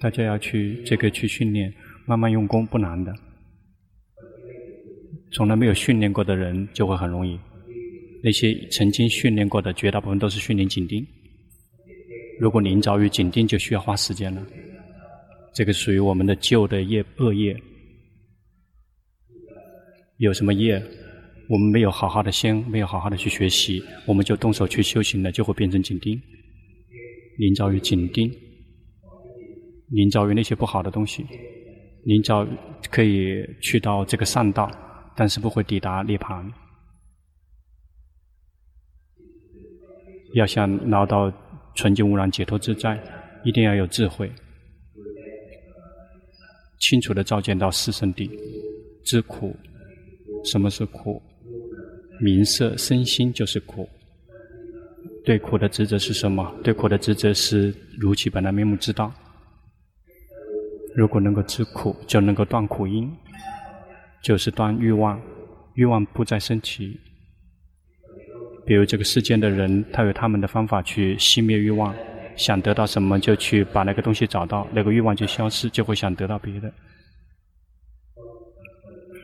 大家要去这个去训练，慢慢用功不难的。从来没有训练过的人就会很容易。那些曾经训练过的，绝大部分都是训练紧盯。如果临遭遇紧盯，就需要花时间了。这个属于我们的旧的业恶业。有什么业？我们没有好好的先，没有好好的去学习，我们就动手去修行了，就会变成紧盯。临遭遇紧盯。临着于那些不好的东西，临着可以去到这个善道，但是不会抵达涅槃。要想拿到纯净无染解脱自在，一定要有智慧，清楚地照见到四圣谛，知苦，什么是苦？名色身心就是苦。对苦的职责是什么？对苦的职责是如其本来面目知道。如果能够知苦，就能够断苦因，就是断欲望，欲望不再升起。比如这个世间的人，他有他们的方法去熄灭欲望，想得到什么就去把那个东西找到，那个欲望就消失，就会想得到别的。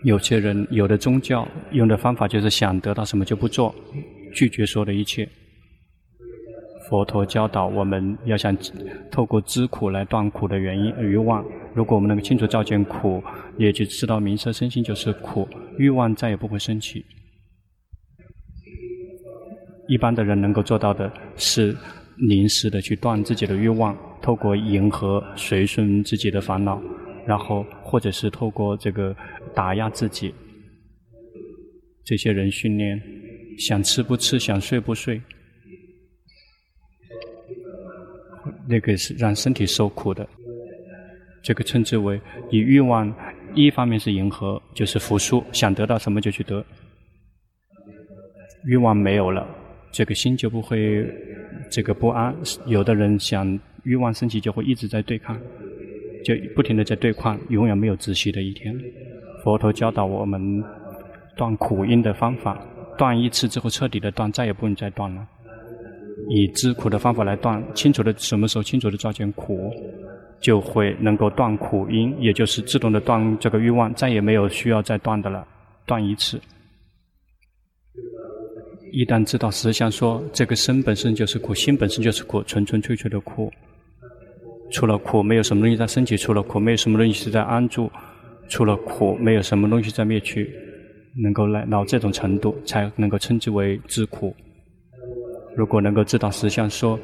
有些人有的宗教用的方法就是想得到什么就不做，拒绝说的一切。佛陀教导我们要想透过知苦来断苦的原因欲望。如果我们能够清楚照见苦，也就知道名色身心就是苦，欲望再也不会升起。一般的人能够做到的是临时的去断自己的欲望，透过迎合随顺自己的烦恼，然后或者是透过这个打压自己。这些人训练，想吃不吃，想睡不睡。那个是让身体受苦的，这个称之为以欲望，一方面是迎合，就是服输，想得到什么就去得。欲望没有了，这个心就不会这个不安。有的人想欲望升起，就会一直在对抗，就不停的在对抗，永远没有止息的一天。佛陀教导我们断苦因的方法，断一次之后彻底的断，再也不能再断了。以知苦的方法来断，清楚的什么时候清楚的照见苦，就会能够断苦因，也就是自动的断这个欲望，再也没有需要再断的了，断一次。一旦知道实相说，这个身本身就是苦，心本身就是苦，纯纯粹粹的苦。除了苦，没有什么东西在升起；除了苦，没有什么东西是在安住；除了苦，没有什么东西在灭去。能够来到这种程度，才能够称之为知苦。如果能够知道实相说，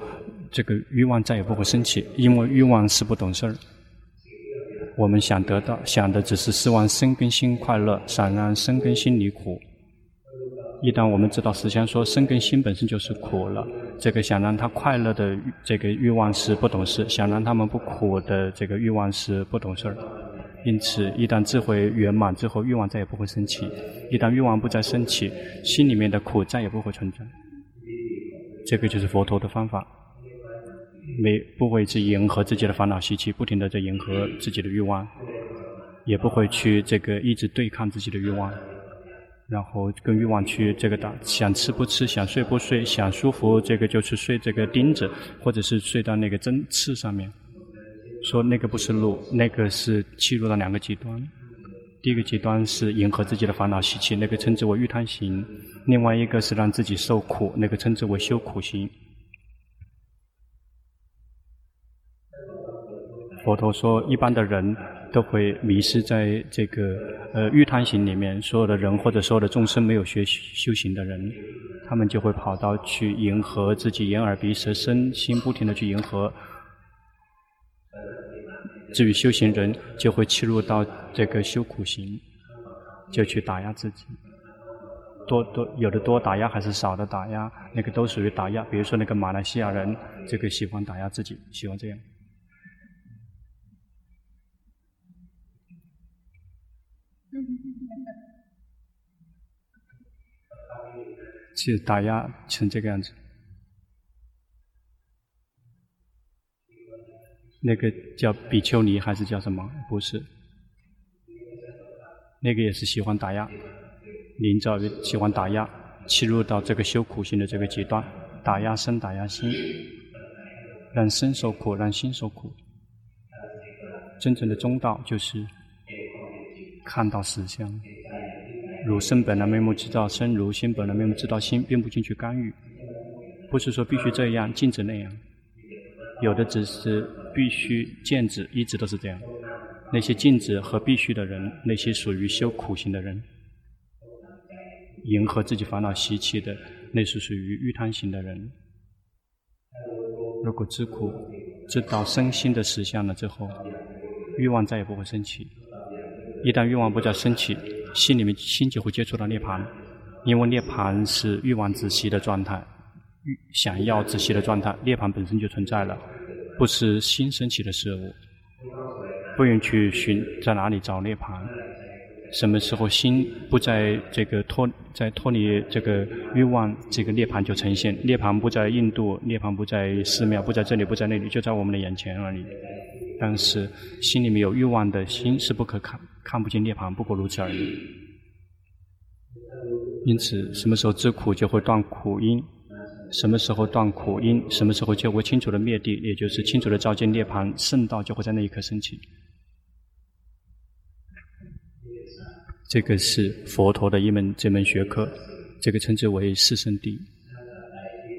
这个欲望再也不会升起，因为欲望是不懂事儿。我们想得到，想的只是希望生根心快乐，想让生根心离苦。一旦我们知道实相说，生根心本身就是苦了，这个想让他快乐的这个欲望是不懂事，想让他们不苦的这个欲望是不懂事儿。因此，一旦智慧圆满之后，欲望再也不会升起；一旦欲望不再升起，心里面的苦再也不会存在。这个就是佛陀的方法，没不会去迎合自己的烦恼习气，不停地在迎合自己的欲望，也不会去这个一直对抗自己的欲望，然后跟欲望去这个打，想吃不吃，想睡不睡，想舒服这个就去睡这个钉子，或者是睡到那个针刺上面，说那个不是路，那个是切入到两个极端。第一个极端是迎合自己的烦恼习气，那个称之为欲贪行；另外一个是让自己受苦，那个称之为修苦行。佛陀说，一般的人都会迷失在这个呃欲贪行里面。所有的人或者所有的众生没有学修行的人，他们就会跑到去迎合自己眼耳鼻舌身心，不停的去迎合。至于修行人，就会切入到这个修苦行，就去打压自己，多多有的多打压还是少的打压，那个都属于打压。比如说那个马来西亚人，这个喜欢打压自己，喜欢这样。去打压成这个样子。那个叫比丘尼还是叫什么？不是，那个也是喜欢打压，临着于喜欢打压，切入到这个修苦行的这个阶段，打压身，打压心，让身受苦，让心受苦。真正的中道就是看到实相，如身本来面目知道身，如心本来面目知道心，并不进去干预。不是说必须这样，禁止那样，有的只是必须禁止，一直都是这样。那些禁止和必须的人，那些属于修苦行的人，迎合自己烦恼习气的，那是属于欲贪行的人。如果知苦，知道身心的实相了之后，欲望再也不会升起。一旦欲望不再升起，心里面心就会接触到涅槃，因为涅槃是欲望止息的状态，欲想要止息的状态，涅槃本身就存在了，不是心升起的事物。不用去寻在哪里找涅槃，什么时候心不在这个脱在脱离这个欲望，这个涅槃就呈现。涅槃不在印度，涅槃不在寺庙，不在这里，不在那里，就在我们的眼前而已。但是心里面有欲望的心是不可看，看不见涅槃，不过如此而已。因此，什么时候知苦就会断苦因。什么时候断苦因，什么时候就会清楚的灭地，也就是清楚的照见涅槃，圣道就会在那一刻升起。这个是佛陀的一门这门学科，这个称之为四圣谛。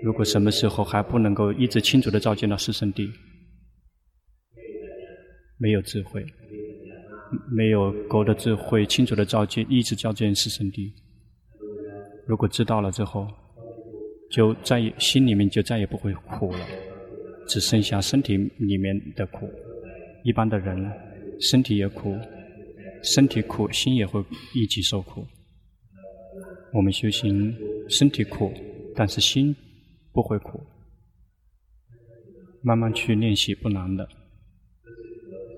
如果什么时候还不能够一直清楚的照见到四圣谛，没有智慧，没有够的智慧，清楚的照见，一直照见四圣谛。如果知道了之后，就再也心里面就再也不会苦了，只剩下身体里面的苦。一般的人，身体也苦，身体苦，心也会一起受苦。我们修行，身体苦，但是心不会苦。慢慢去练习不难的。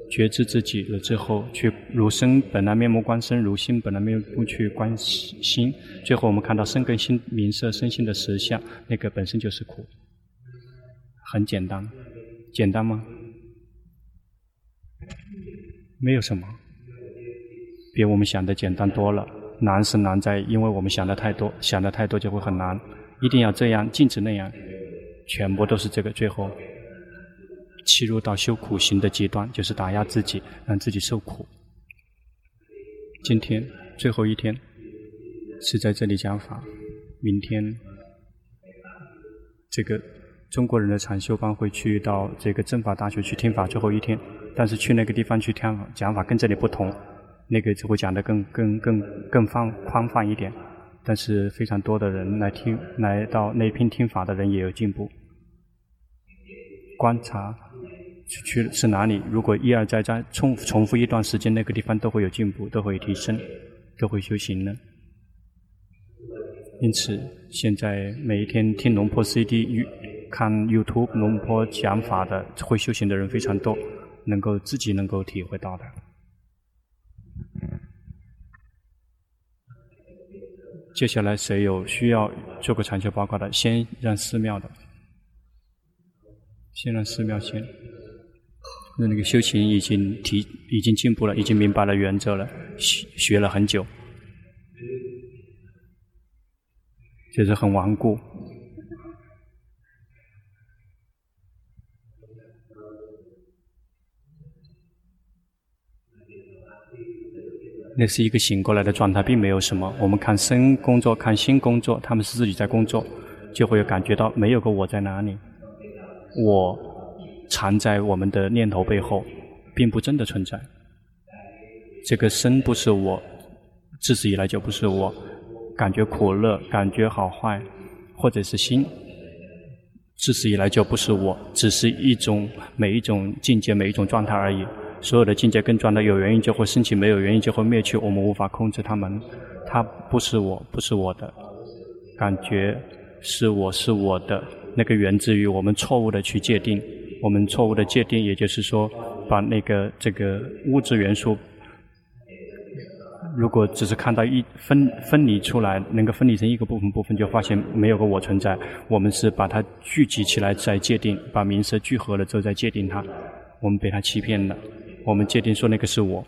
觉知自己了之后，去如身本来面目观身，如心本来面目去观心。最后我们看到身跟心明色身心的实相，那个本身就是苦。很简单，简单吗？没有什么，比我们想的简单多了。难是难在，因为我们想的太多，想的太多就会很难。一定要这样，禁止那样，全部都是这个最后。切入到修苦行的极端，就是打压自己，让自己受苦。今天最后一天是在这里讲法，明天这个中国人的禅修班会去到这个政法大学去听法，最后一天。但是去那个地方去听讲法跟这里不同，那个就会讲得更更更更放宽泛一点。但是非常多的人来听，来到那边听法的人也有进步。观察。去去是哪里？如果一而再再重重复一段时间，那个地方都会有进步，都会有提升，都会修行呢。因此，现在每一天听龙婆 CD、看 YouTube 龙婆讲法的会修行的人非常多，能够自己能够体会到的。接下来谁有需要做个禅修报告的？先让寺庙的，先让寺庙先。那那个修行已经提，已经进步了，已经明白了原则了，学学了很久，就是很顽固。那是一个醒过来的状态，并没有什么。我们看身工作，看心工作，他们是自己在工作，就会感觉到没有个我在哪里，我。藏在我们的念头背后，并不真的存在。这个身不是我，自始以来就不是我。感觉苦乐，感觉好坏，或者是心，自始以来就不是我，只是一种每一种境界、每一种状态而已。所有的境界跟状态，有原因就会升起，没有原因就会灭去。我们无法控制它们，它不是我，不是我的。感觉是我是我的，那个源自于我们错误的去界定。我们错误的界定，也就是说，把那个这个物质元素，如果只是看到一分分离出来，能够分离成一个部分部分，就发现没有个我存在。我们是把它聚集起来再界定，把名色聚合了之后再界定它。我们被它欺骗了。我们界定说那个是我，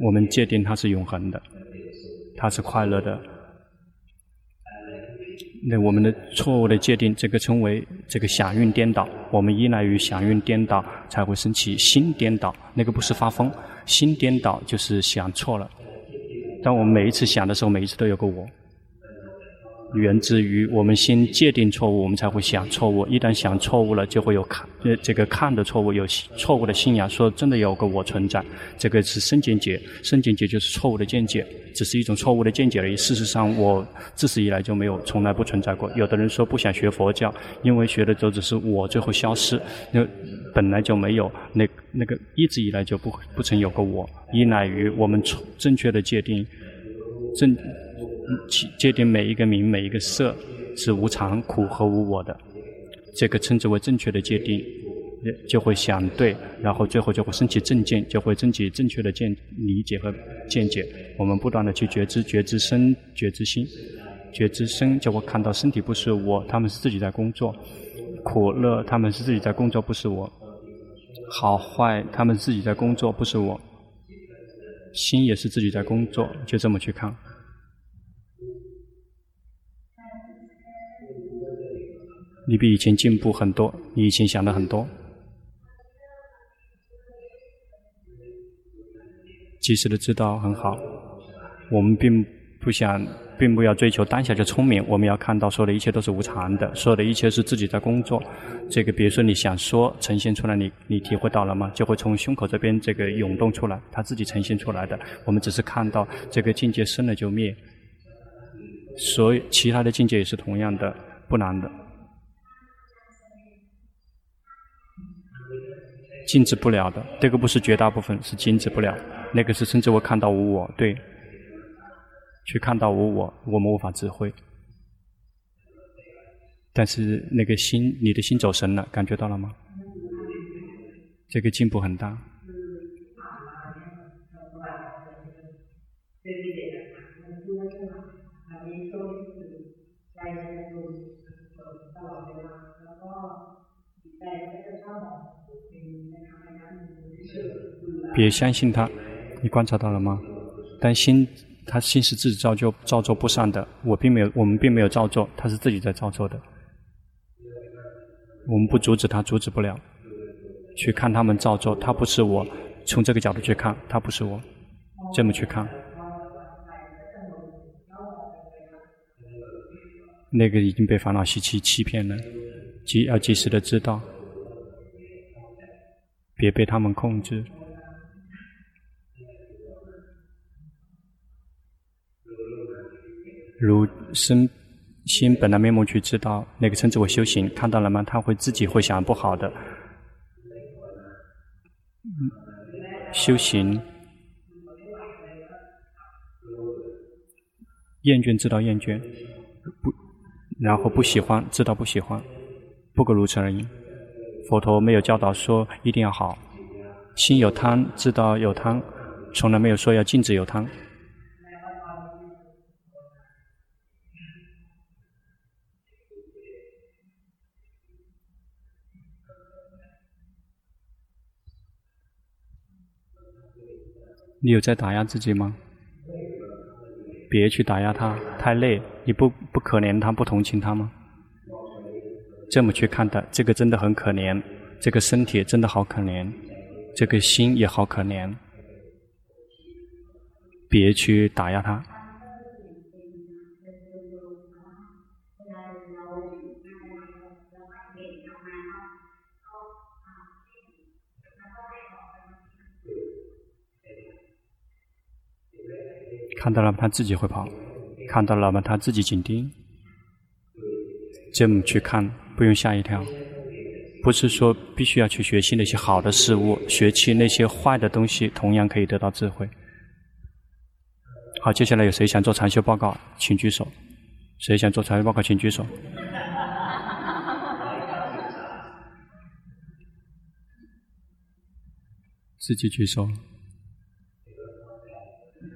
我们界定它是永恒的，它是快乐的。那我们的错误的界定，这个称为这个想运颠倒。我们依赖于想运颠倒，才会升起心颠倒。那个不是发疯，心颠倒就是想错了。当我们每一次想的时候，每一次都有个我。源自于我们先界定错误，我们才会想错误。一旦想错误了，就会有看呃这个看的错误，有错误的信仰，说真的有个我存在。这个是身见解，身见解就是错误的见解，只是一种错误的见解而已。事实上，我自始以来就没有，从来不存在过。有的人说不想学佛教，因为学的都只是我最后消失，那本来就没有那那个一直以来就不不曾有过我，依赖于我们正确的界定正。界定每一个名、每一个色是无常、苦和无我的，这个称之为正确的界定，就会想对，然后最后就会升起正见，就会升起正确的见理解和见解。我们不断的去觉知、觉知身、觉知心、觉知身，就会看到身体不是我，他们是自己在工作；苦乐，他们是自己在工作，不是我；好坏，他们自己在工作，不是我；心也是自己在工作，就这么去看。你比以前进步很多，你以前想的很多。及时的知道很好，我们并不想，并不要追求当下就聪明。我们要看到，所有的一切都是无常的，所有的一切是自己在工作。这个，比如说你想说呈现出来，你你体会到了吗？就会从胸口这边这个涌动出来，它自己呈现出来的。我们只是看到这个境界生了就灭，所以其他的境界也是同样的，不难的。禁止不了的，这个不是绝大部分，是禁止不了。那个是称之为看到无我，对，去看到无我，我们无法智慧。但是那个心，你的心走神了，感觉到了吗？这个进步很大。别相信他，你观察到了吗？但心，他心是自己造就、造作不善的。我并没有，我们并没有造作，他是自己在造作的。我们不阻止他，阻止不了。去看他们造作，他不是我。从这个角度去看，他不是我。这么去看，那个已经被烦恼习气欺骗了，即要及时的知道，别被他们控制。如身心本来面目去知道，那个称之为修行，看到了吗？他会自己会想不好的。修行，厌倦知道厌倦，不，然后不喜欢知道不喜欢，不过如此而已。佛陀没有教导说一定要好，心有贪知道有贪，从来没有说要禁止有贪。你有在打压自己吗？别去打压他，太累。你不不可怜他，不同情他吗？这么去看待，这个真的很可怜。这个身体真的好可怜，这个心也好可怜。别去打压他。看到了吗？他自己会跑。看到了吗？他自己紧盯。这么去看，不用吓一跳。不是说必须要去学习那些好的事物，学习那些坏的东西，同样可以得到智慧。好，接下来有谁想做禅修报告，请举手。谁想做禅修报告，请举手。自己举手。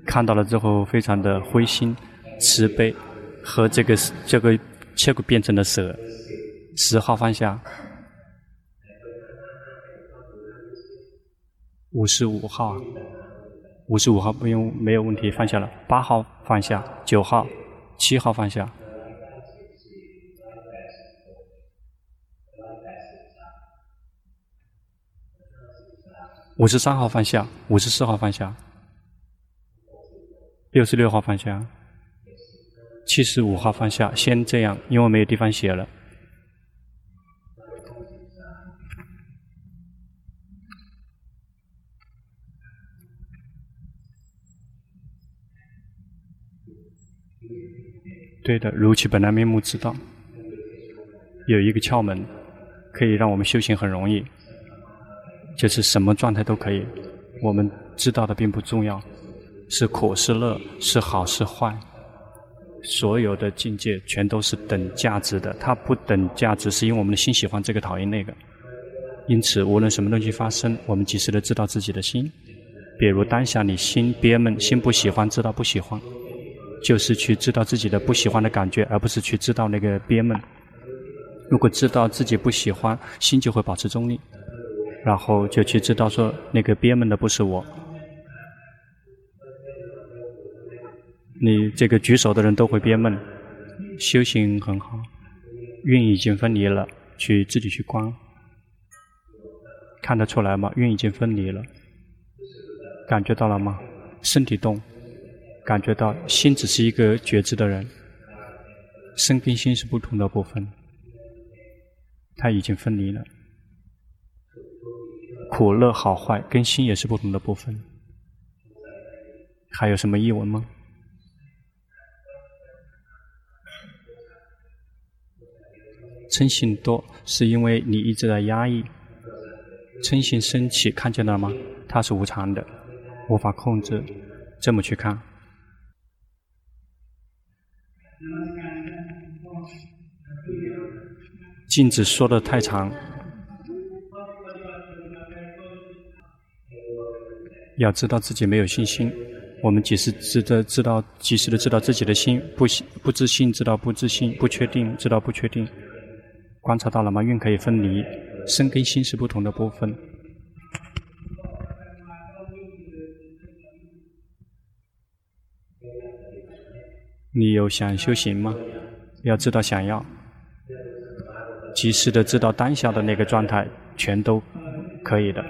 看到了之后，非常的灰心、慈悲，和这个这个结果变成了蛇。十号放下，五十五号，五十五号不用没有问题，放下了。八号放下，九号、七号放下。五十三号放下，五十四号放下，六十六号放下，七十五号放下。先这样，因为没有地方写了。对的，如其本来面目，知道有一个窍门，可以让我们修行很容易。就是什么状态都可以，我们知道的并不重要，是苦是乐，是好是坏，所有的境界全都是等价值的。它不等价值，是因为我们的心喜欢这个，讨厌那个。因此，无论什么东西发生，我们及时的知道自己的心。比如当下你心憋闷，心不喜欢，知道不喜欢，就是去知道自己的不喜欢的感觉，而不是去知道那个憋闷。如果知道自己不喜欢，心就会保持中立。然后就去知道说，那个憋闷的不是我。你这个举手的人都会憋闷，修行很好，运已经分离了，去自己去观，看得出来吗？运已经分离了，感觉到了吗？身体动，感觉到心只是一个觉知的人，身跟心是不同的部分，它已经分离了。苦乐好坏跟心也是不同的部分，还有什么疑问吗？嗔心多是因为你一直在压抑，嗔心升起，看见了吗？它是无常的，无法控制，这么去看。镜子说得太长。要知道自己没有信心，我们及时知道知道及时的知道自己的心不不自信，知道不自信，不确定，知道不确定。观察到了吗？运可以分离，身跟心是不同的部分。你有想修行吗？要知道想要，及时的知道当下的那个状态，全都可以的。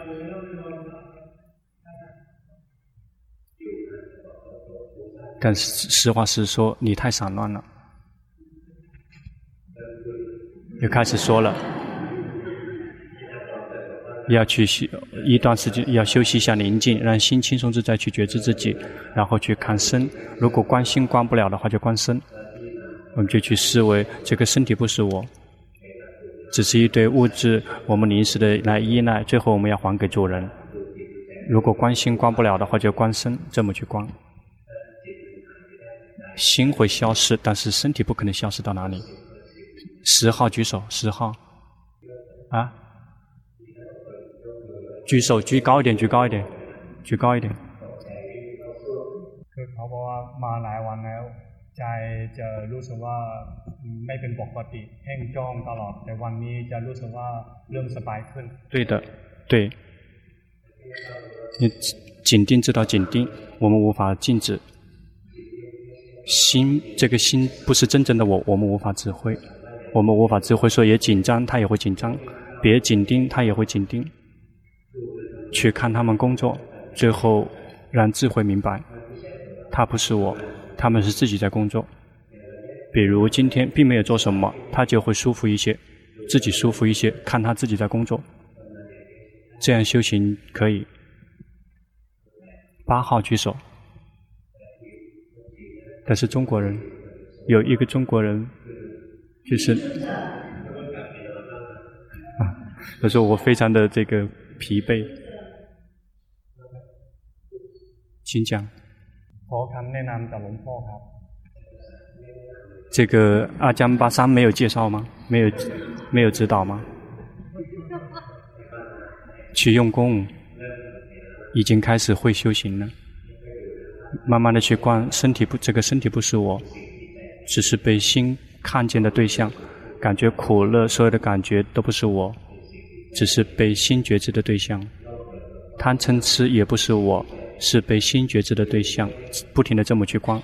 但是实话实说，你太散乱了。又开始说了，要去休一段时间，要休息一下宁静，让心轻松自在去觉知自己，然后去看身。如果观心观不了的话，就观身。我们就去思维，这个身体不是我，只是一堆物质，我们临时的来依赖，最后我们要还给主人。如果观心观不了的话，就观身，这么去观。心会消失，但是身体不可能消失到哪里。十号举手，十号，啊，举手举高一点，举高一点，举高一点。对的，对。你紧盯知道紧盯，我们无法静止。心，这个心不是真正的我，我们无法指挥，我们无法指挥，说也紧张，他也会紧张，别紧盯，他也会紧盯，去看他们工作，最后让智慧明白，他不是我，他们是自己在工作。比如今天并没有做什么，他就会舒服一些，自己舒服一些，看他自己在工作，这样修行可以。八号举手。但是中国人有一个中国人，就是啊，他说我非常的这个疲惫，请讲。这个阿江巴桑没有介绍吗？没有，没有指导吗？去用功，已经开始会修行了。慢慢的去观身体不，这个身体不是我，只是被心看见的对象，感觉苦乐，所有的感觉都不是我，只是被心觉知的对象；贪嗔痴也不是我，是被心觉知的对象，不停的这么去观。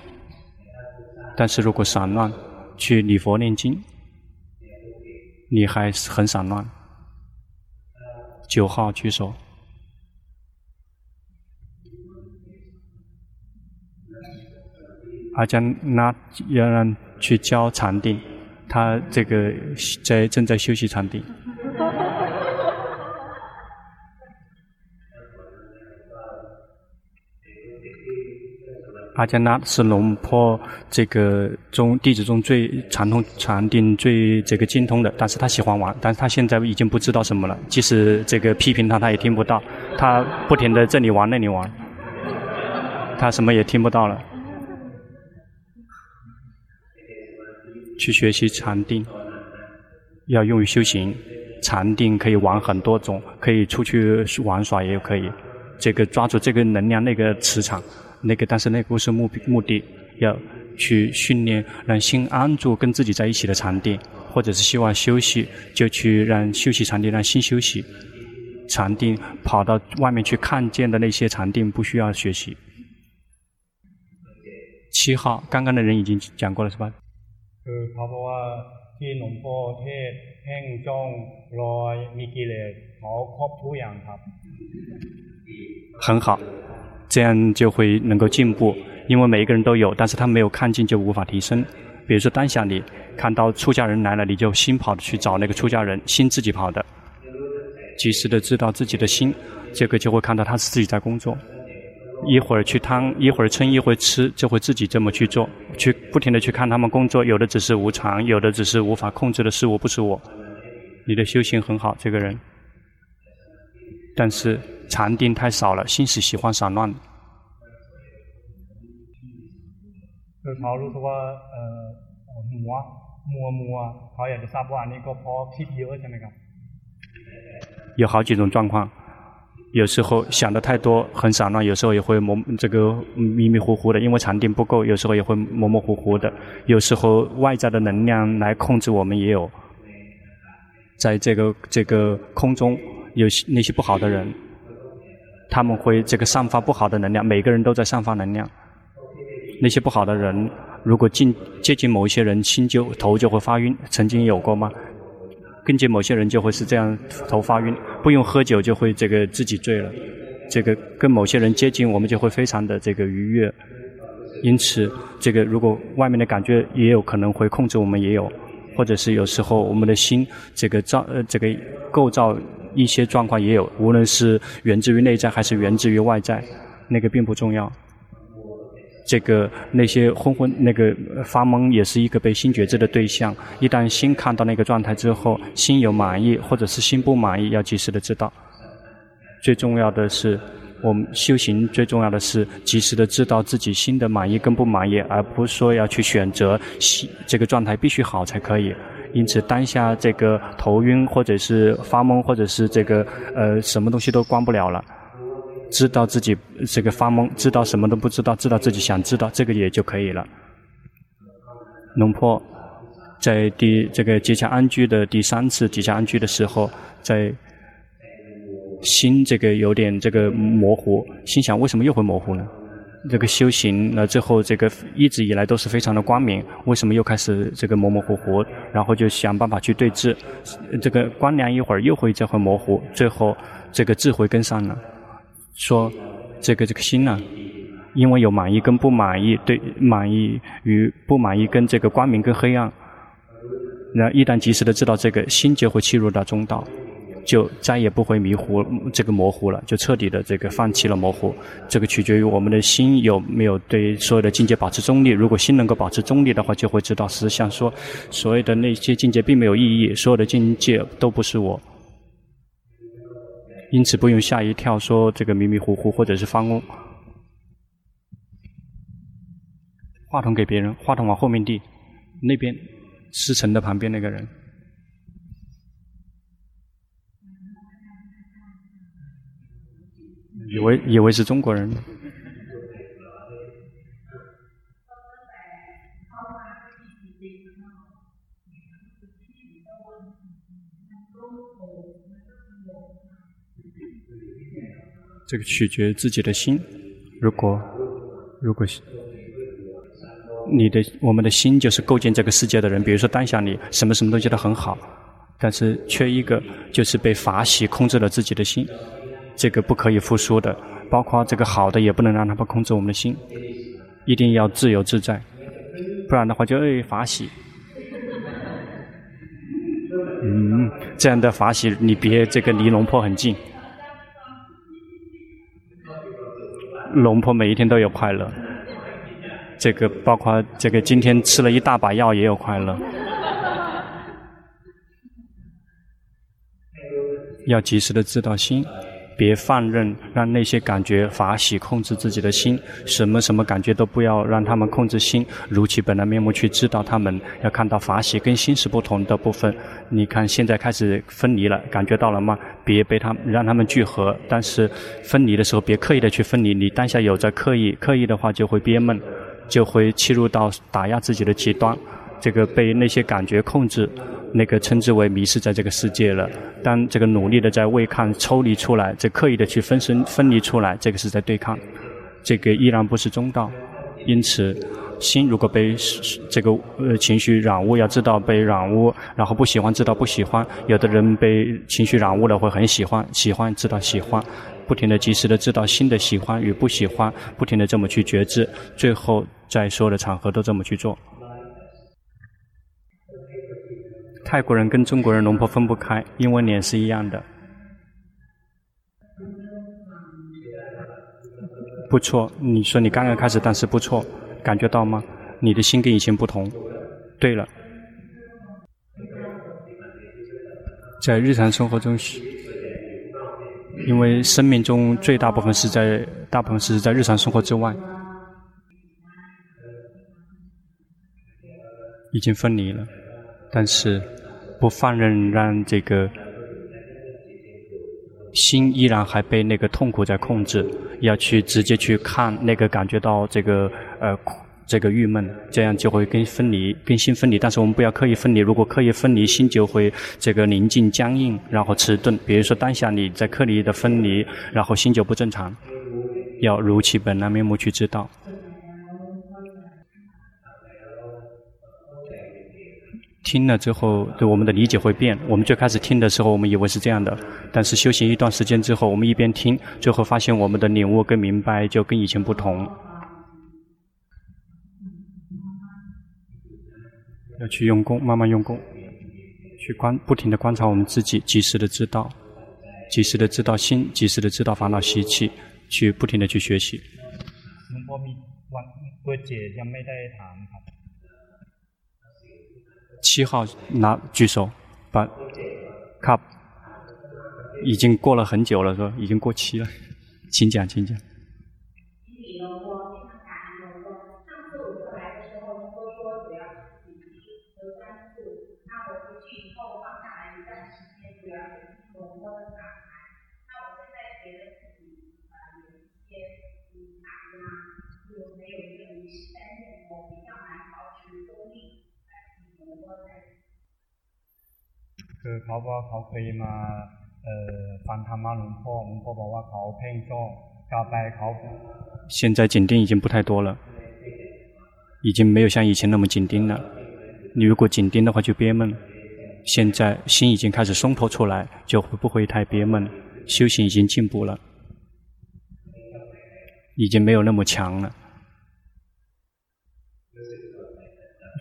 但是如果散乱，去礼佛念经，你还是很散乱。九号举手。阿江那要让去教禅定，他这个在正在休息禅定。阿加那是龙坡这个中弟子中最禅通禅定最这个精通的，但是他喜欢玩，但是他现在已经不知道什么了。即使这个批评他，他也听不到，他不停的这里玩那里玩，他什么也听不到了。去学习禅定，要用于修行。禅定可以玩很多种，可以出去玩耍，也可以这个抓住这个能量那个磁场。那个，但是那个不是目目的，要去训练让心安住，跟自己在一起的禅定，或者是希望休息，就去让休息禅定，让心休息。禅定跑到外面去看见的那些禅定，不需要学习。七号，刚刚的人已经讲过了，是吧？很好。这样就会能够进步，因为每一个人都有，但是他没有看见就无法提升。比如说当下你看到出家人来了，你就心跑的去找那个出家人，心自己跑的，及时的知道自己的心，这个就会看到他是自己在工作。一会儿去贪，一会儿嗔，一会儿吃，就会自己这么去做，去不停的去看他们工作，有的只是无常，有的只是无法控制的事物不是我。你的修行很好，这个人。但是禅定太少了，心是喜欢散乱。有好几种状况，有时候想的太多，很散乱；有时候也会模这个迷迷糊糊的，因为禅定不够，有时候也会模模糊糊的。有时候外在的能量来控制我们，也有，在这个这个空中。有些那些不好的人，他们会这个散发不好的能量。每个人都在散发能量。那些不好的人，如果近接近某一些人，心就头就会发晕。曾经有过吗？跟近某些人就会是这样头发晕，不用喝酒就会这个自己醉了。这个跟某些人接近，我们就会非常的这个愉悦。因此，这个如果外面的感觉也有可能会控制我们，也有，或者是有时候我们的心这个造呃这个构造。一些状况也有，无论是源自于内在还是源自于外在，那个并不重要。这个那些昏昏那个发懵也是一个被心觉知的对象。一旦心看到那个状态之后，心有满意或者是心不满意，要及时的知道。最重要的是，我们修行最重要的是及时的知道自己心的满意跟不满意，而不是说要去选择心这个状态必须好才可以。因此，当下这个头晕，或者是发懵，或者是这个呃什么东西都关不了了，知道自己这个发懵，知道什么都不知道，知道自己想知道，这个也就可以了。龙坡在第这个结葭安居的第三次结葭安居的时候，在心这个有点这个模糊，心想为什么又会模糊呢？这个修行那最后，这个一直以来都是非常的光明，为什么又开始这个模模糊糊？然后就想办法去对治，这个光亮一会儿又会再会模糊，最后这个智慧跟上了，说这个这个心呢、因为有满意跟不满意，对满意与不满意跟这个光明跟黑暗，那一旦及时的知道这个心，就会切入到中道。就再也不会迷糊，这个模糊了，就彻底的这个放弃了模糊。这个取决于我们的心有没有对所有的境界保持中立。如果心能够保持中立的话，就会知道实相说，所有的那些境界并没有意义，所有的境界都不是我。因此不用吓一跳，说这个迷迷糊糊或者是发懵。话筒给别人，话筒往后面递，那边师成的旁边那个人。以为以为是中国人。这个取决自己的心。如果如果你的我们的心就是构建这个世界的人，比如说当下你什么什么东西都很好，但是缺一个就是被法喜控制了自己的心。这个不可以复苏的，包括这个好的也不能让他们控制我们的心。一定要自由自在，不然的话就恶于法喜。嗯，这样的法喜，你别这个离龙婆很近。龙婆每一天都有快乐，这个包括这个今天吃了一大把药也有快乐。要及时的知道心。别放任，让那些感觉法喜控制自己的心，什么什么感觉都不要让他们控制心，如其本来面目去知道他们，要看到法喜跟心是不同的部分。你看现在开始分离了，感觉到了吗？别被他们让他们聚合，但是分离的时候别刻意的去分离，你当下有在刻意，刻意的话就会憋闷，就会切入到打压自己的极端，这个被那些感觉控制。那个称之为迷失在这个世界了。当这个努力的在违抗抽离出来，这刻意的去分身分离出来，这个是在对抗，这个依然不是中道。因此，心如果被这个呃情绪染污，要知道被染污，然后不喜欢知道不喜欢。有的人被情绪染污了会很喜欢，喜欢知道喜欢，不停的及时的知道心的喜欢与不喜欢，不停的这么去觉知，最后在所有的场合都这么去做。泰国人跟中国人龙婆分不开，因为脸是一样的。不错，你说你刚刚开始，但是不错，感觉到吗？你的心跟以前不同。对了，在日常生活中，因为生命中最大部分是在大部分是在日常生活之外，已经分离了。但是，不放任让这个心依然还被那个痛苦在控制，要去直接去看那个感觉到这个呃这个郁闷，这样就会跟分离跟心分离。但是我们不要刻意分离，如果刻意分离，心就会这个宁静僵硬，然后迟钝。比如说当下你在刻意的分离，然后心就不正常，要如其本来面目去知道。听了之后，对我们的理解会变。我们最开始听的时候，我们以为是这样的，但是修行一段时间之后，我们一边听，最后发现我们的领悟跟明白就跟以前不同。要去用功，慢慢用功，去观，不停的观察我们自己，及时的知道，及时的知道心，及时的知道烦恼习气，去不停的去学习。七号拿举手，把 cup 已经过了很久了，说？已经过期了，请讲，请讲。去考吧，考飞嘛。呃，凡他妈龙婆，龙婆把我考偏掉，加倍考补。现在紧盯已经不太多了，已经没有像以前那么紧盯了。你如果紧盯的话就憋闷。现在心已经开始松脱出来，就不会太憋闷。修行已经进步了，已经没有那么强了。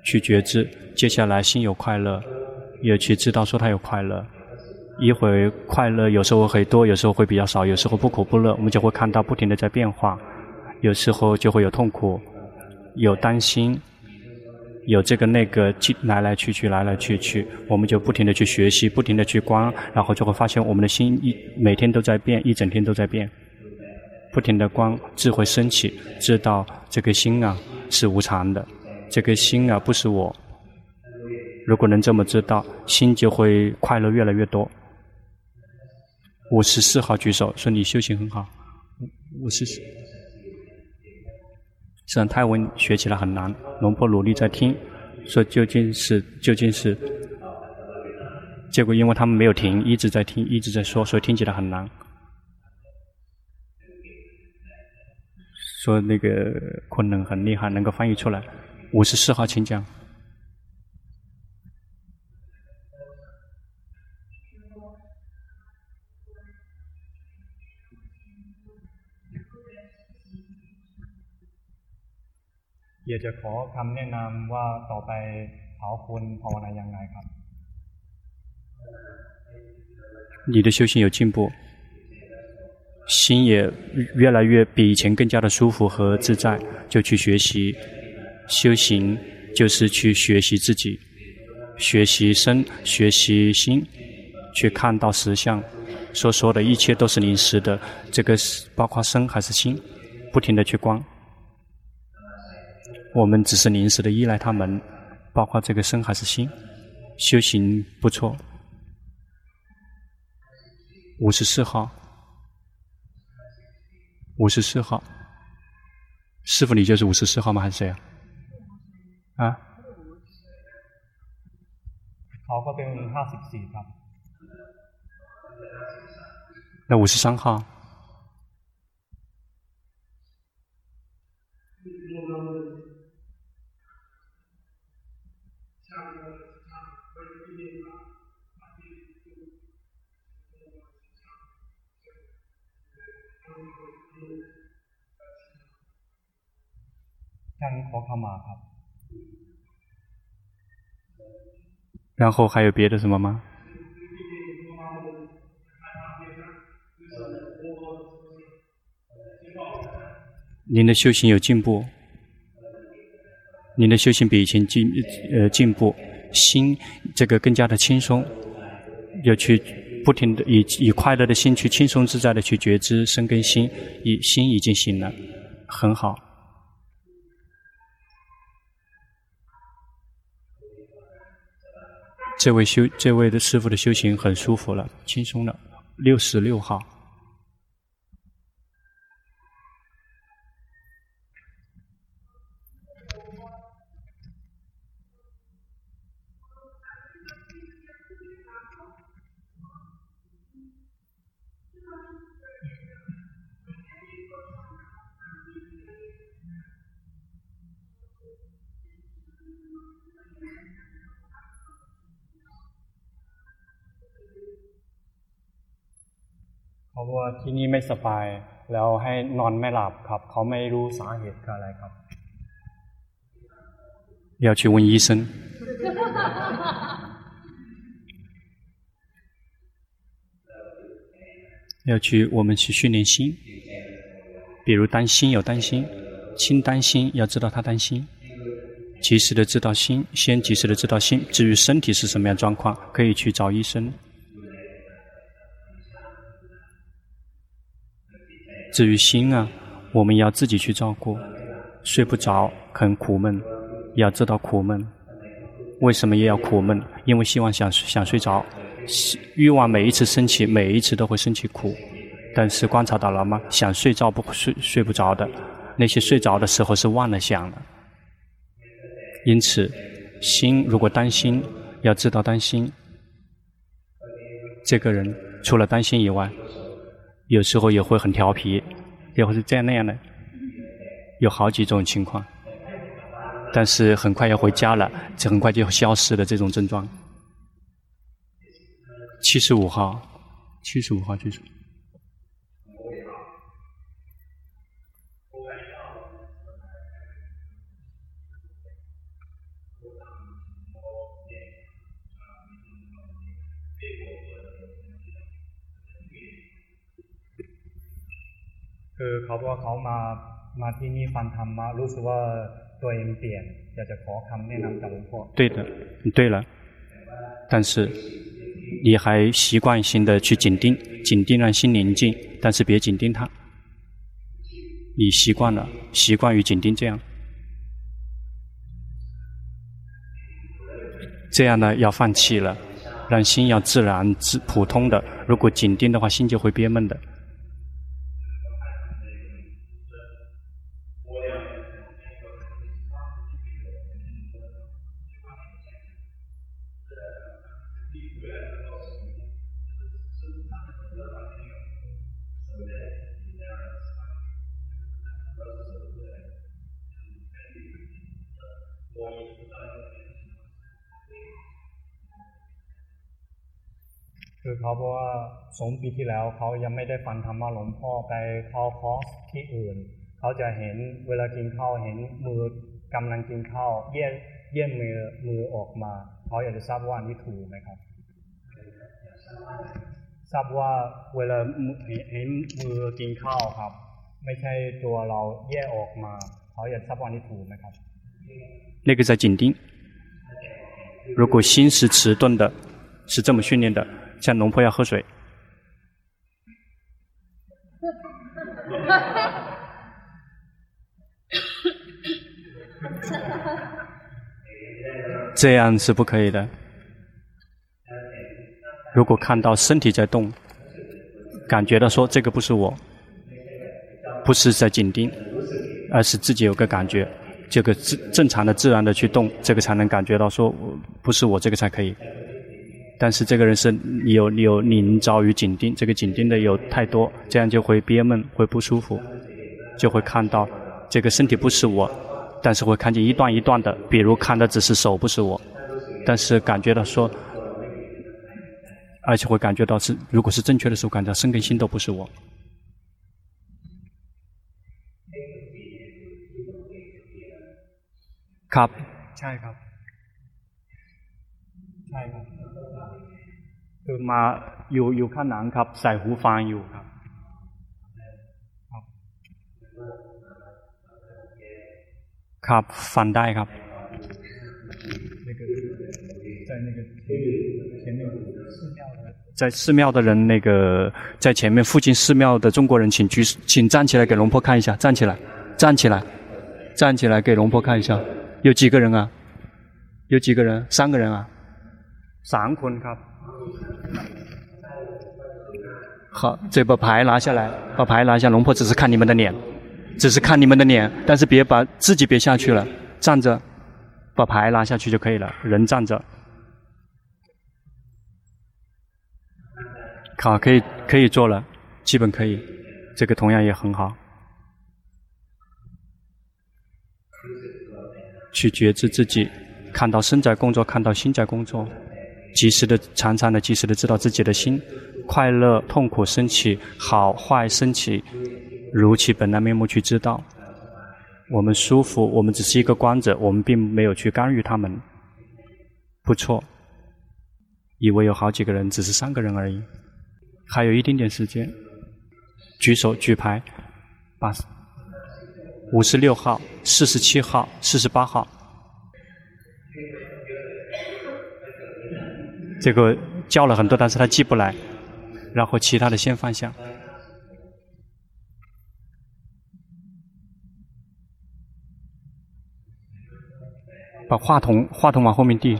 去觉知，接下来心有快乐。也去知道说他有快乐，一会快乐有时候会多，有时候会比较少，有时候不苦不乐，我们就会看到不停的在变化。有时候就会有痛苦，有担心，有这个那个来来去去来来去去，我们就不停的去学习，不停的去观，然后就会发现我们的心一每天都在变，一整天都在变，不停的观，智慧升起，知道这个心啊是无常的，这个心啊不是我。如果能这么知道，心就会快乐越来越多。五十四号举手，说你修行很好。五十四，实际上泰文学起来很难。龙婆努力在听，说究竟是究竟是，结果因为他们没有停，一直在听，一直在说，所以听起来很难。说那个可能很厉害，能够翻译出来。五十四号，请讲。อยากจะขอคำแนะนำว่าต่อไปเขาควรภาวนาอย่างไรครับ你的修行有进步，心也越来越比以前更加的舒服和自在，就去学习。修行就是去学习自己，学习身，学习心，去看到实相。说所有的一切都是临时的，这个是包括身还是心，不停的去观。 我们只是临时的依赖他们，包括这个身还是心。修行不错。五十四号，五十四号，师傅，你就是五十四号吗？还是谁啊？啊？那五十三号。然后还有别的什么吗？您的修行有进步，您的修行比以前进呃进步，心这个更加的轻松，要去不停的以以快乐的心去轻松自在的去觉知身跟心，以心已经醒了，很好。这位修，这位的师傅的修行很舒服了，轻松了。六十六号。เขาว่าที่นี่ไม่สบายแล้วให้นอนไม่หลับครับเขาไม่รู้สาเหตุคืออะไรครับ要去问医生要去我们去训练心比如担心有担心轻担心要知道他担心及时的知道心先及时的知道心至于身体是什么样状况可以去找医生 至于心啊，我们要自己去照顾。睡不着，很苦闷，要知道苦闷。为什么也要苦闷？因为希望想想睡着，欲望每一次升起，每一次都会升起苦。但是观察到了吗？想睡着不睡睡不着的，那些睡着的时候是忘了想了。因此，心如果担心，要知道担心。这个人除了担心以外。有时候也会很调皮，也会是这样那样的，有好几种情况。但是很快要回家了，这很快就消失了这种症状。七十五号，七十五号七十五。คือเขาบอกว่าเขามามาที่นี่ฟังธรรมะรู้สึกว่าตัวเองเปลี่ยนอยากจะขอคำแนะนำจากหลวงพ่อ对的，对了，但是你还习惯性的去紧盯，紧盯让心宁静，但是别紧盯它。你习惯了，习惯于紧盯这样，这样呢要放弃了，让心要自然、自普通的。如果紧盯的话，心就会憋闷的。 คือเขาบอกว่าสองปีที่แล้วเขายังไม่ได้ฟังธรรมะหลวงพ่อไปเข้าคอร์สที่อื่น เขาจะเห็นเวลากินข้าวเห็นมือกำลังกินข้าวแยกแยกมือมือออกมาเขาอยากจะทราบว่านี่ถูกไหมครับ ทราบว่าเวลาเห็นมือกินข้าวครับ ไม่ใช่ตัวเราแยกออกมาเขาอยากทราบว่านี่ถูกไหมครับ 那个在紧盯。如果心是迟钝的，是这么训练的，像龙婆要喝水。这样是不可以的。如果看到身体在动，感觉到说这个不是我，不是在紧盯，而是自己有个感觉，这个自正常的、自然的去动，这个才能感觉到说不是我，这个才可以。但是这个人是有有临着于紧盯，这个紧盯的有太多，这样就会憋闷，会不舒服，就会看到这个身体不是我，但是会看见一段一段的，比如看的只是手不是我，但是感觉到说。而且会感觉到是，如果是正确的时候，感到身跟心都不是我。 ครับใช่ครับใช่ครับคือมาอยู่อยู่ข้างหลังครับใส่หูฟังอยู่ครับครับฟังได้ครับ在那个前面寺庙的，在寺庙的人，那个在前面附近寺庙的中国人，请举，请站起来给龙婆看一下，站起来，站起来，站起来给龙婆看一下， 有几个人啊？有几个人？三个人啊？三坤ครับ好，这把牌拿下来，把牌拿下，龙婆只是看你们的脸，只是看你们的脸，但是别把自己别下去了，站着，把牌拿下去就可以了，人站着。好，可以可以做了，基本可以，这个同样也很好。 去觉知自己，看到身在工作，看到心在工作，及时的、常常的、及时的知道自己的心，快乐、痛苦升起，好坏升起，如其本来面目去知道。我们舒服，我们只是一个观者，我们并没有去干预他们。不错，以为有好几个人，只是三个人而已。还有一点点时间，举手举牌，把五十六号、四十七号、四十八号，这个叫了很多，但是他记不来，然后其他的先放下，把话筒话筒往后面递。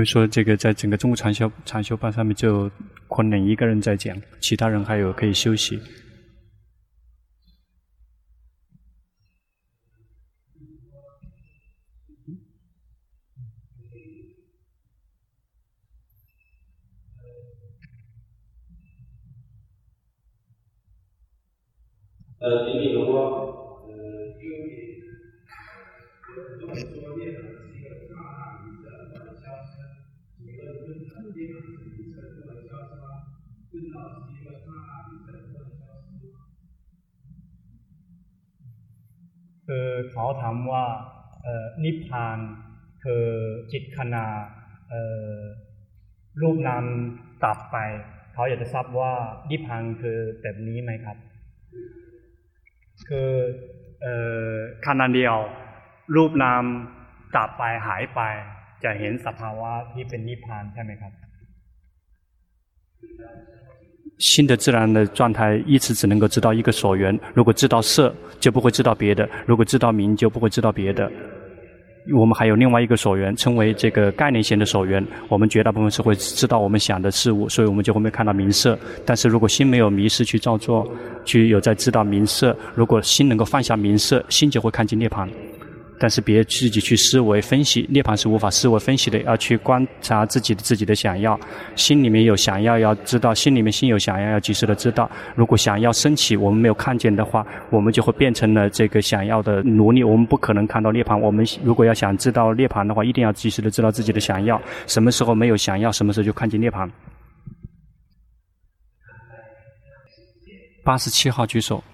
比如说，这个在整个中国禅修禅修班上面，就可能一个人在讲，其他人还有可以休息。 เขาถามว่านิพพานคือจิตขณะรูปนามตับไป เขาอยากจะทราบว่านิพพานคือแบบนี้ไหมครับ คือขณะเดียว รูปนามตับไปหายไป จะเห็นสภาวะที่เป็นนิพพานใช่ไหมครับ 心的自然的状态，一直只能够知道一个所缘。如果知道色，就不会知道别的；如果知道名，就不会知道别的。我们还有另外一个所缘，称为这个概念性的所缘。我们绝大部分是会知道我们想的事物，所以我们就会没看到名色。但是如果心没有迷失去造作，去有在知道名色，如果心能够放下名色，心就会看见涅槃。但是别自己去思维分析，涅槃是无法思维分析的，要去观察自己的自己的想要，心里面有想要，要知道心里面心有想要，要及时的知道。如果想要升起，我们没有看见的话，我们就会变成了这个想要的奴隶，我们不可能看到涅槃。我们如果要想知道涅槃的话，一定要及时的知道自己的想要，什么时候没有想要，什么时候就看见涅槃。八十七号举手。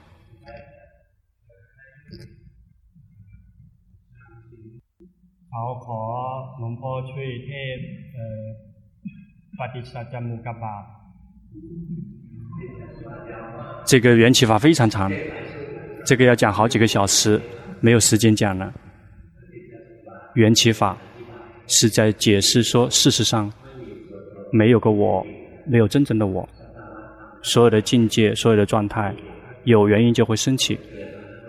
好，ขอหลวงพ่อช่วยเทศเอ่อปฏิสัจจมุกับบาท。这个缘起法非常长，这个要讲好几个小时，没有时间讲了。缘起法是在解释说，事实上没有个我，没有真正的我。所有的境界，所有的状态，有原因就会升起。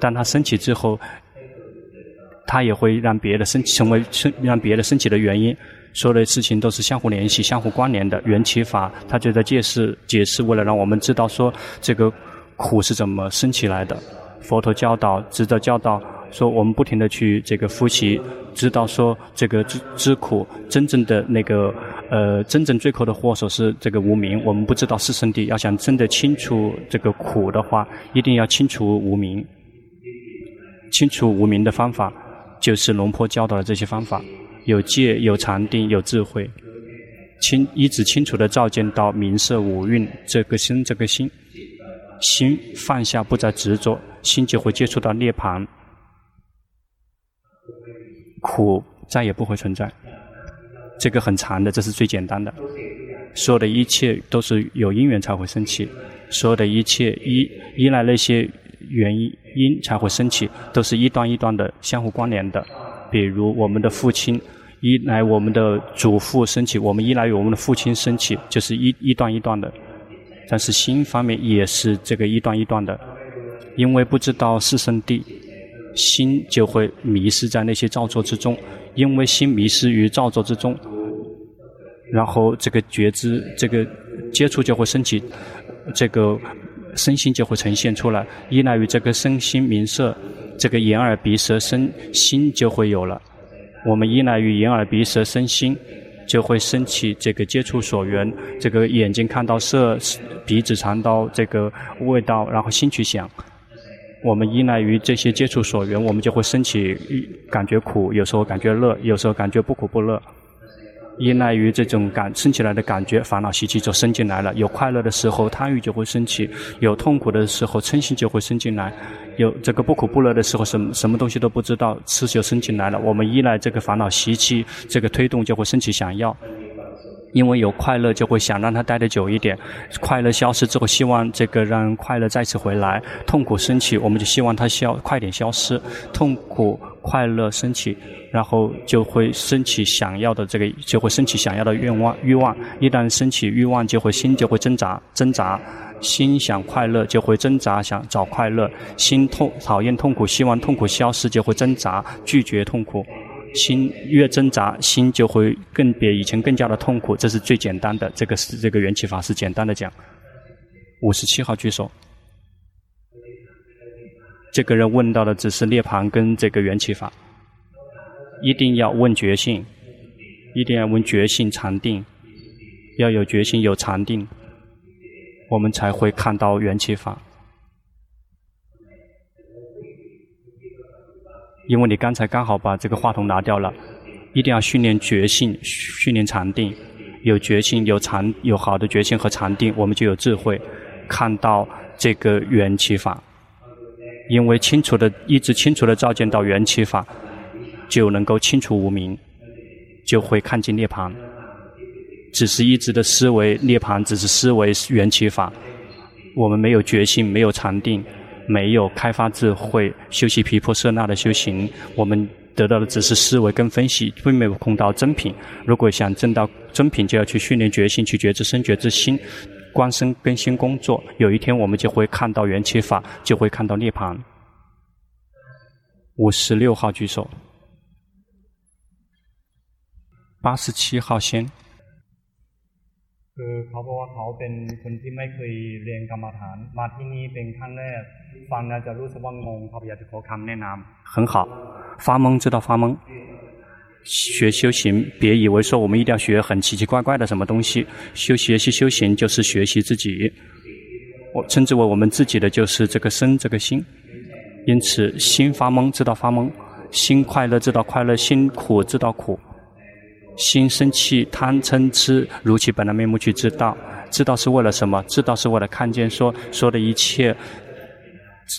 当它升起之后， 它也会让别的升起，成为升让别的升起的原因。所有的事情都是相互联系、相互关联的。缘起法，它就在解释解释，为了让我们知道说这个苦是怎么升起来的。佛陀教导，值得教导，说我们不停地去这个复习，知道说这个知知苦真正的那个。呃，真正罪魁的祸首是这个无明。我们不知道四圣谛，要想真的清除这个苦的话，一定要清除无明。清除无明的方法，就是龙坡教导的这些方法：有戒、有禅定、有智慧。清一直清楚的照见到名色五蕴这个心，这个心，心放下，不再执着，心就会接触到涅槃，苦再也不会存在。这个很长的，这是最简单的。所有的一切都是有因缘才会升起，所有的一切依依赖那些原因才会升起，都是一段一段的相互关联的。比如我们的父亲依赖我们的祖父升起，我们依赖于我们的父亲升起，就是一一段一段的。但是心方面也是这个一段一段的，因为不知道是圣地，心就会迷失在那些造作之中。因为心迷失于造作之中，然后这个觉知、这个接触就会升起，这个身心就会呈现出来。依赖于这个身心名色，这个眼耳鼻舌身心就会有了。我们依赖于眼耳鼻舌身心，就会升起这个接触所缘。这个眼睛看到色，鼻子尝到这个味道，然后心去想。我们依赖于这些接触所缘，我们就会升起感觉苦，有时候感觉乐，有时候感觉不苦不乐。依赖于这种感升起来的感觉，烦恼习气就升进来了。有快乐的时候，贪欲就会升起；有痛苦的时候，嗔心就会升进来。有这个不苦不乐的时候，什么什么东西都不知道，痴就升进来了。我们依赖这个烦恼习气，这个推动就会升起想要。因为有快乐，就会想让它待得久一点。快乐消失之后，希望这个让快乐再次回来。痛苦升起，我们就希望它消快点消失。痛苦、快乐升起，然后就会升起想要的这个，就会升起想要的愿望欲望。一旦升起欲望，就会心就会挣扎挣扎。心想快乐，就会挣扎想找快乐。心痛讨厌痛苦，希望痛苦消失，就会挣扎拒绝痛苦。心越挣扎，心就会更比以前更加的痛苦。这是最简单的，这个是这个缘起法是简单的讲。五十七号举手。这个人问到的只是涅槃跟这个缘起法，一定要问觉性，一定要问觉性禅定，要有觉性有禅定，我们才会看到缘起法。因为你刚才刚好把这个话筒拿掉了，一定要训练觉性，训练禅定。有觉性，有禅，有好的觉性和禅定，我们就有智慧，看到这个缘起法。因为清楚的，一直清楚的照见到缘起法，就能够清除无明，就会看见涅槃。只是一直的思维涅槃，只是思维缘起法，我们没有觉性，没有禅定。没有开发智慧，修习毗婆舍那的修行，我们得到的只是思维跟分析，并没有碰到真品。如果想证到真品，就要去训练觉性，去觉知身、觉知心，观身跟心工作。有一天，我们就会看到缘起法，就会看到涅槃。五十六号举手，八十七号先。 คือเขาบอกว่าเขาเป็นคนที่ไม่เคยเรียนกรรมฐาน มาที่นี่เป็นครั้งแรกฟังแล้วจะรู้สึกว่างงเขาอยากจะขอคำแนะนำ很好发懵知道发懵 学修行别以为说我们一定要学很奇奇怪怪的什么东西修学习修行就是学习自己。我称之为我们自己的就是这个身这个心。因此心发懵知道发懵心快乐知道快乐心苦知道苦。心生气贪嗔痴如其本来面目去知道，知道是为了什么？知道是为了看见说说的一切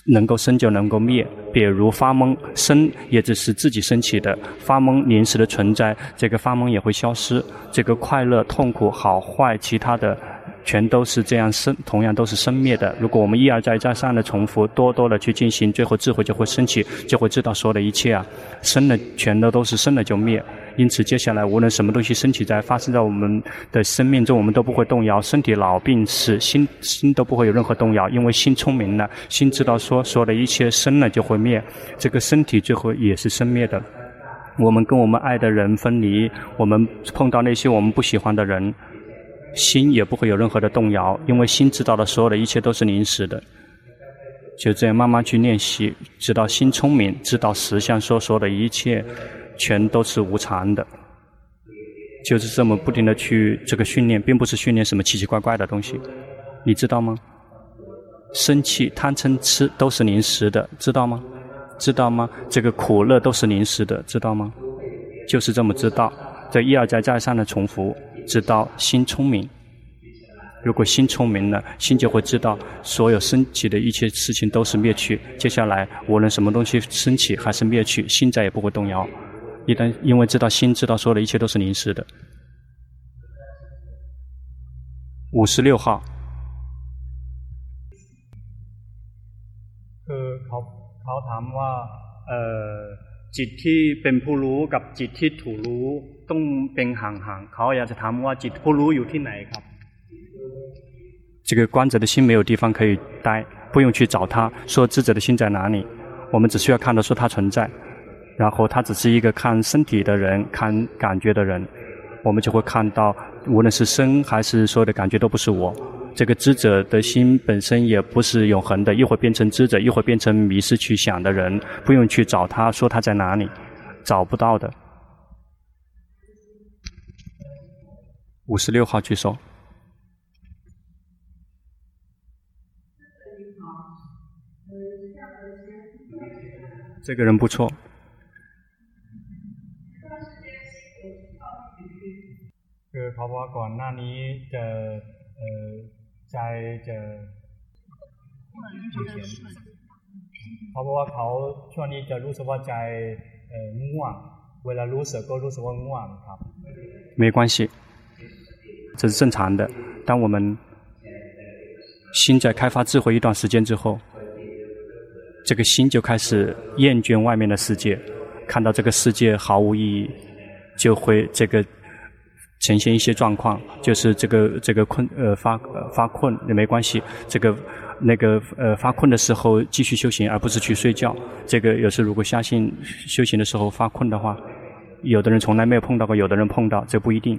能够生就能够灭。比如发懵，生也只是自己升起的，发懵临时的存在，这个发懵也会消失。这个快乐、痛苦、好坏，其他的全都是这样生，同样都是生灭的。如果我们一而再、再三的重复，多多的去进行，最后智慧就会升起，就会知道所有的一切啊，生的全都都是生了就灭。因此，接下来无论什么东西升起在发生在我们的生命中，我们都不会动摇。身体老病死，心心都不会有任何动摇，因为心聪明了，心知道说所有的一切生了就会灭，这个身体最后也是生灭的。我们跟我们爱的人分离，我们碰到那些我们不喜欢的人，心也不会有任何的动摇，因为心知道的所有的一切都是临时的。就这样慢慢去练习，直到心聪明，知道实相说说的一切。全都是无常的，就是这么不停的去这个训练，并不是训练什么奇奇怪怪的东西，你知道吗？生气、贪嗔痴都是临时的，知道吗？知道吗？这个苦乐都是临时的，知道吗？就是这么知道，这一而再再三的重复，知道心聪明。如果心聪明了，心就会知道所有升起的一切事情都是灭去。接下来无论什么东西升起还是灭去，心再也不会动摇。一旦因为知道心知道所有的一切都是临时的。五十六号。คือเขาเขาถามว่าเอ่อจิตที่เป็นผู้รู้กับจิตที่ถูกรู้ต้องเป็นห่างๆเขาอยากจะถามว่าจิตผู้รู้อยู่ที่ไหนครับ这个观者的心没有地方可以待，不用去找他，说智者的心在哪里，我们只需要看到说它存在。 然后他只是一个看身体的人，看感觉的人，我们就会看到，无论是身还是所有的感觉都不是我。这个知者的心本身也不是永恒的，一会变成知者，一会变成迷失去想的人，不用去找他说他在哪里，找不到的。五十六号举手。这个人不错。คือเขาบอกว่าก่อนหน้านี้จะเอ่อใจจะเขาบอกว่าเขาช่วงนี้จะรู้สึกว่าใจเอ่อง่วงเวลารู้สึกก็รู้สึกว่าง่วงครับ没关系这是正常的当我们心在开发智慧一段时间之后这个心就开始厌倦外面的世界看到这个世界毫无意义就会这个 呈现一些状况，就是这个这个困呃发呃发困也没关系，这个那个呃发困的时候继续修行，而不是去睡觉。这个有时如果相信修行的时候发困的话，有的人从来没有碰到过，有的人碰到，这不一定。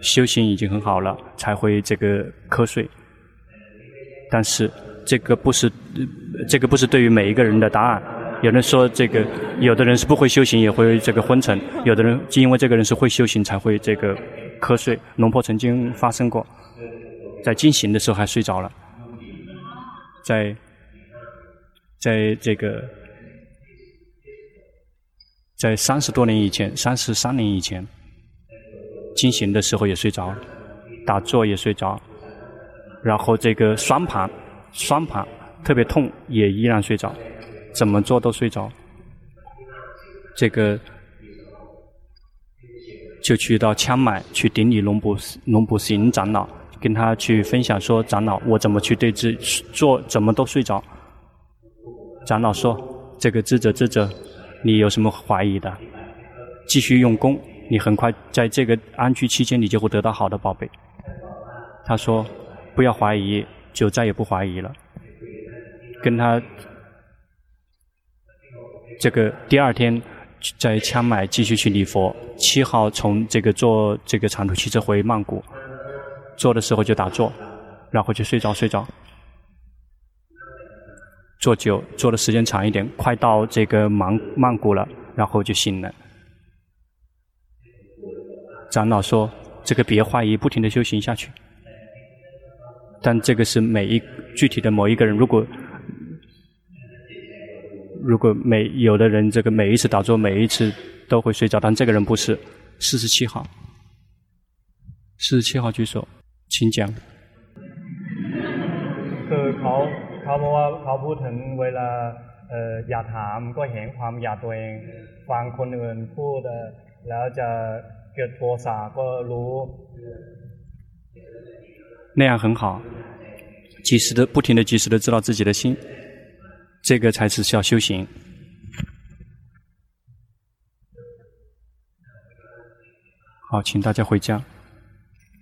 修行已经很好了，才会这个瞌睡。但是这个不是这个不是对于每一个人的答案。有人说这个，有的人是不会修行也会这个昏沉，有的人就因为这个人是会修行才会这个瞌睡。龙婆曾经发生过，在进行的时候还睡着了，在在这个在三十多年以前，三十三年以前，进行的时候也睡着，打坐也睡着，然后这个双盘双盘特别痛也依然睡着。怎么做都睡着，这个就去到羌买去顶礼龙普龙普行长老，跟他去分享说：“长老，我怎么去对治做，怎么都睡着。”长老说：“这个智者智者，你有什么怀疑的？继续用功，你很快在这个安居期间，你就会得到好的宝贝。”他说：“不要怀疑，就再也不怀疑了。”跟他。这个第二天在清迈继续去礼佛，七号从这个坐这个长途汽车回曼谷，坐的时候就打坐，然后就睡着睡着。坐久，坐的时间长一点，快到这个曼曼谷了，然后就醒了。长老说：“这个别怀疑，不停的修行下去。”但这个是每一具体的某一个人，如果如果每有的人这个每一次打坐，每一次都会睡着，但这个人不是。四十七号，四十七号举手，请讲。คือเขาเขาบอกว่าเขาพูดถึงเวลาเอ่ออยากถามก็เห็นความอยากตัวเองฟังคนอื่นพูดแล้วจะเกิดโทสะก็รู้ 那样很好，及时的、不停的、及时的知道自己的心， 这个才是需要修行。好，请大家回家。